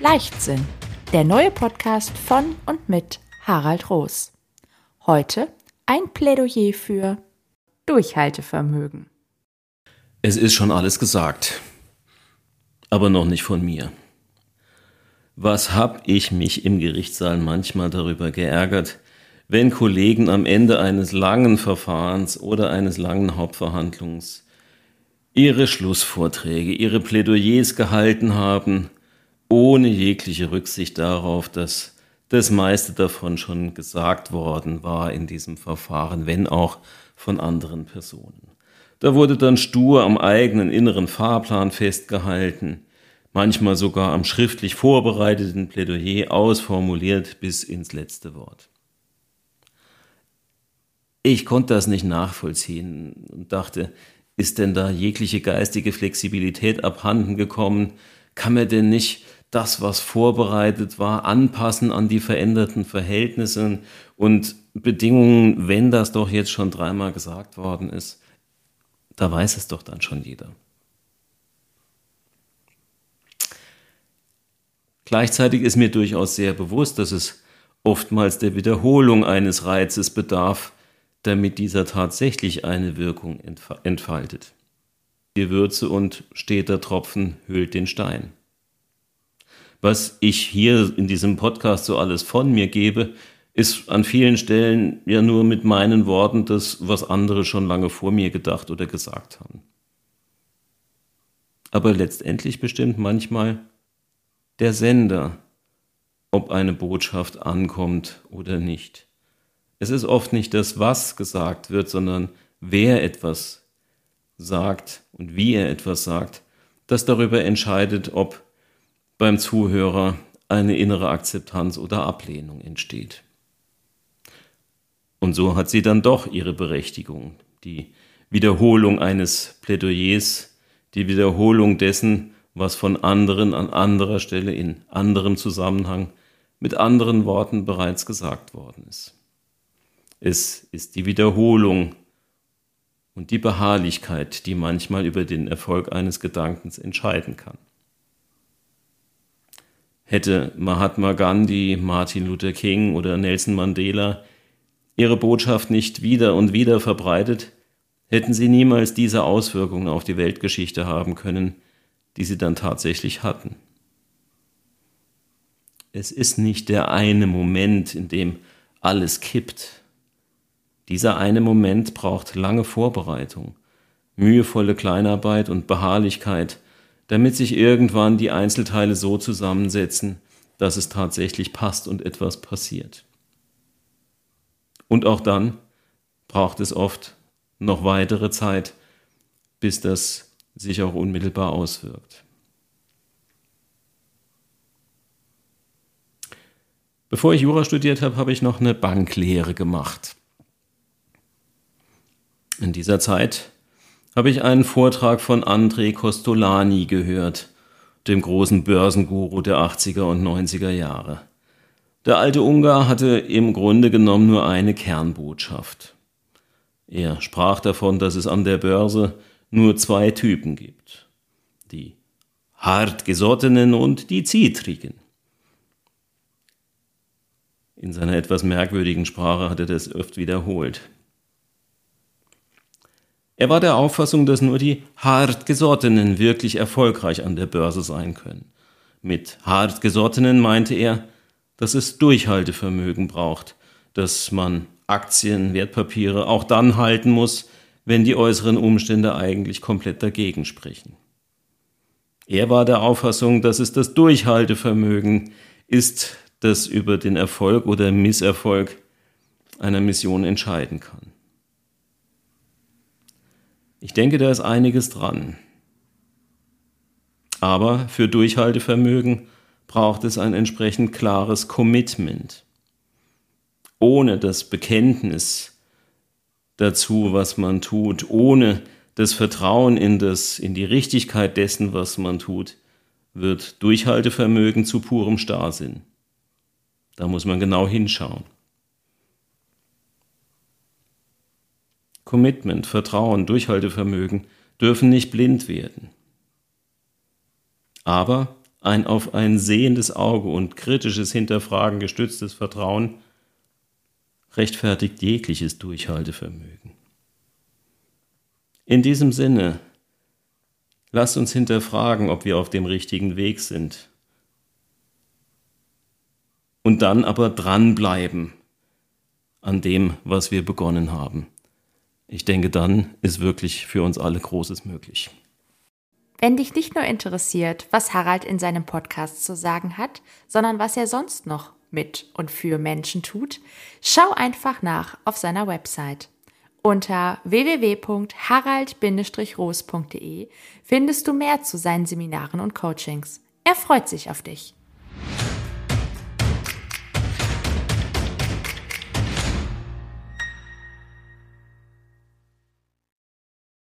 Leichtsinn, der neue Podcast von und mit Harald Roos. Heute ein Plädoyer für Durchhaltevermögen. Es ist schon alles gesagt, aber noch nicht von mir. Was hab ich mich im Gerichtssaal manchmal darüber geärgert, wenn Kollegen am Ende eines langen Verfahrens oder eines langen Hauptverhandlungs ihre Schlussvorträge, ihre Plädoyers gehalten haben, ohne jegliche Rücksicht darauf, dass das meiste davon schon gesagt worden war in diesem Verfahren, wenn auch von anderen Personen. Da wurde dann stur am eigenen inneren Fahrplan festgehalten, manchmal sogar am schriftlich vorbereiteten Plädoyer ausformuliert bis ins letzte Wort. Ich konnte das nicht nachvollziehen und dachte, ist denn da jegliche geistige Flexibilität abhanden gekommen? Kann man denn nicht das, was vorbereitet war, anpassen an die veränderten Verhältnisse und Bedingungen, wenn das doch jetzt schon dreimal gesagt worden ist? Da weiß es doch dann schon jeder. Gleichzeitig ist mir durchaus sehr bewusst, dass es oftmals der Wiederholung eines Reizes bedarf, damit dieser tatsächlich eine Wirkung entfaltet. Die Würze und steter Tropfen hüllt den Stein. Was ich hier in diesem Podcast so alles von mir gebe, ist an vielen Stellen ja nur mit meinen Worten das, was andere schon lange vor mir gedacht oder gesagt haben. Aber letztendlich bestimmt manchmal der Sender, ob eine Botschaft ankommt oder nicht. Es ist oft nicht das, was gesagt wird, sondern wer etwas sagt und wie er etwas sagt, das darüber entscheidet, ob beim Zuhörer eine innere Akzeptanz oder Ablehnung entsteht. Und so hat sie dann doch ihre Berechtigung. Die Wiederholung eines Plädoyers, die Wiederholung dessen, was von anderen an anderer Stelle in anderem Zusammenhang mit anderen Worten bereits gesagt worden ist. Es ist die Wiederholung und die Beharrlichkeit, die manchmal über den Erfolg eines Gedankens entscheiden kann. Hätte Mahatma Gandhi, Martin Luther King oder Nelson Mandela ihre Botschaft nicht wieder und wieder verbreitet, hätten sie niemals diese Auswirkungen auf die Weltgeschichte haben können, die sie dann tatsächlich hatten. Es ist nicht der eine Moment, in dem alles kippt, dieser eine Moment braucht lange Vorbereitung, mühevolle Kleinarbeit und Beharrlichkeit, damit sich irgendwann die Einzelteile so zusammensetzen, dass es tatsächlich passt und etwas passiert. Und auch dann braucht es oft noch weitere Zeit, bis das sich auch unmittelbar auswirkt. Bevor ich Jura studiert habe, habe ich noch eine Banklehre gemacht. In dieser Zeit habe ich einen Vortrag von André Costolani gehört, dem großen Börsenguru der 80er und 90er Jahre. Der alte Ungar hatte im Grunde genommen nur eine Kernbotschaft. Er sprach davon, dass es an der Börse nur zwei Typen gibt. Die hartgesottenen und die zittrigen. In seiner etwas merkwürdigen Sprache hat er das oft wiederholt. Er war der Auffassung, dass nur die Hartgesottenen wirklich erfolgreich an der Börse sein können. Mit Hartgesottenen meinte er, dass es Durchhaltevermögen braucht, dass man Aktien, Wertpapiere auch dann halten muss, wenn die äußeren Umstände eigentlich komplett dagegen sprechen. Er war der Auffassung, dass es das Durchhaltevermögen ist, das über den Erfolg oder Misserfolg einer Mission entscheiden kann. Ich denke, da ist einiges dran. Aber für Durchhaltevermögen braucht es ein entsprechend klares Commitment. Ohne das Bekenntnis dazu, was man tut, ohne das Vertrauen in, das, in die Richtigkeit dessen, was man tut, wird Durchhaltevermögen zu purem Starrsinn. Da muss man genau hinschauen. Commitment, Vertrauen, Durchhaltevermögen dürfen nicht blind werden. Aber ein auf ein sehendes Auge und kritisches Hinterfragen gestütztes Vertrauen rechtfertigt jegliches Durchhaltevermögen. In diesem Sinne, lasst uns hinterfragen, ob wir auf dem richtigen Weg sind. Und dann aber dranbleiben an dem, was wir begonnen haben. Ich denke, dann ist wirklich für uns alle Großes möglich. Wenn dich nicht nur interessiert, was Harald in seinem Podcast zu sagen hat, sondern was er sonst noch mit und für Menschen tut, schau einfach nach auf seiner Website. Unter www.harald-roos.de findest du mehr zu seinen Seminaren und Coachings. Er freut sich auf dich.